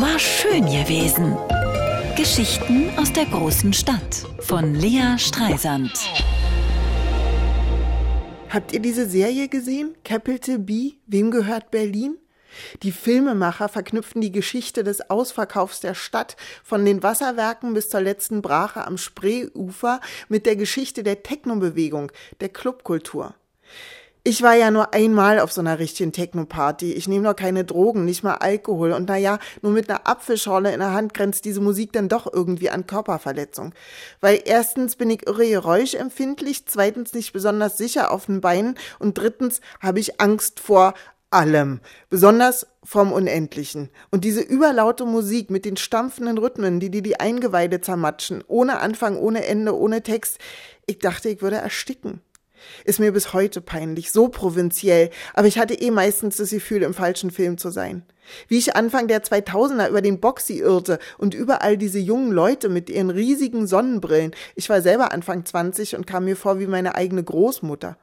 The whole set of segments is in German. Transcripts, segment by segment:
War schön gewesen. Geschichten aus der großen Stadt von Lea Streisand. Habt ihr diese Serie gesehen? Capital B? Wem gehört Berlin? Die Filmemacher verknüpfen die Geschichte des Ausverkaufs der Stadt von den Wasserwerken bis zur letzten Brache am Spreeufer mit der Geschichte der Technobewegung, der Clubkultur. Ich war ja nur einmal auf so einer richtigen Techno-Party. Ich nehme noch keine Drogen, nicht mal Alkohol. Und naja, nur mit einer Apfelschorle in der Hand grenzt diese Musik dann doch irgendwie an Körperverletzung. Weil erstens bin ich irre geräuschempfindlich, zweitens nicht besonders sicher auf den Beinen und drittens habe ich Angst vor allem, besonders vom Unendlichen. Und diese überlaute Musik mit den stampfenden Rhythmen, die dir die Eingeweide zermatschen, ohne Anfang, ohne Ende, ohne Text. Ich dachte, ich würde ersticken. Ist mir bis heute peinlich, so provinziell, aber ich hatte eh meistens das Gefühl, im falschen Film zu sein. Wie ich Anfang der 2000er über den Boxy irrte und überall diese jungen Leute mit ihren riesigen Sonnenbrillen. Ich war selber Anfang 20 und kam mir vor wie meine eigene Großmutter.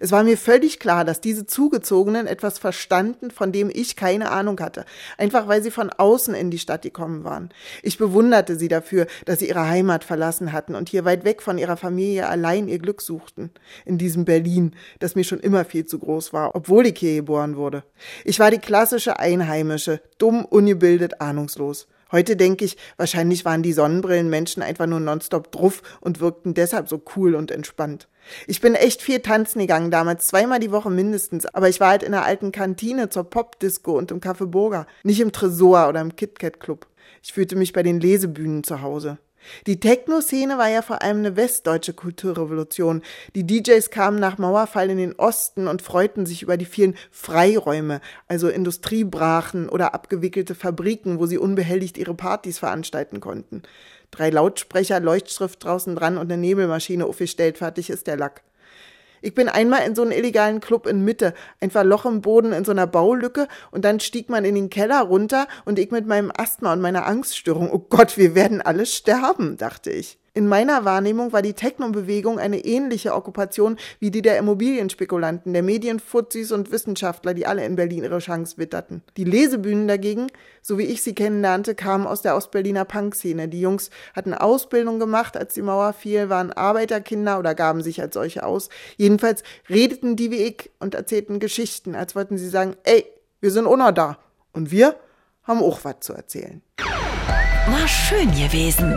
Es war mir völlig klar, dass diese Zugezogenen etwas verstanden, von dem ich keine Ahnung hatte, einfach weil sie von außen in die Stadt gekommen waren. Ich bewunderte sie dafür, dass sie ihre Heimat verlassen hatten und hier weit weg von ihrer Familie allein ihr Glück suchten. In diesem Berlin, das mir schon immer viel zu groß war, obwohl ich hier geboren wurde. Ich war die klassische Einheimische, dumm, ungebildet, ahnungslos. Heute denke ich, wahrscheinlich waren die Sonnenbrillenmenschen einfach nur nonstop druff und wirkten deshalb so cool und entspannt. Ich bin echt viel tanzen gegangen damals, zweimal die Woche mindestens, aber ich war halt in der alten Kantine zur Popdisco und im Café Burger, nicht im Tresor oder im KitKat Club. Ich fühlte mich bei den Lesebühnen zu Hause. Die Techno-Szene war ja vor allem eine westdeutsche Kulturrevolution. Die DJs kamen nach Mauerfall in den Osten und freuten sich über die vielen Freiräume, also Industriebrachen oder abgewickelte Fabriken, wo sie unbehelligt ihre Partys veranstalten konnten. Drei Lautsprecher, Leuchtschrift draußen dran und eine Nebelmaschine aufgestellt, fertig ist der Lack. Ich bin einmal in so einen illegalen Club in Mitte, einfach Loch im Boden in so einer Baulücke und dann stieg man in den Keller runter und ich mit meinem Asthma und meiner Angststörung. Oh Gott, wir werden alle sterben, dachte ich. In meiner Wahrnehmung war die Techno-Bewegung eine ähnliche Okkupation wie die der Immobilienspekulanten, der Medienfuzis und Wissenschaftler, die alle in Berlin ihre Chance witterten. Die Lesebühnen dagegen, so wie ich sie kennenlernte, kamen aus der Ostberliner Punkszene. Die Jungs hatten Ausbildung gemacht, als die Mauer fiel, waren Arbeiterkinder oder gaben sich als solche aus. Jedenfalls redeten die wie ich und erzählten Geschichten, als wollten sie sagen, ey, wir sind noch da. Und wir haben auch was zu erzählen. War schön gewesen.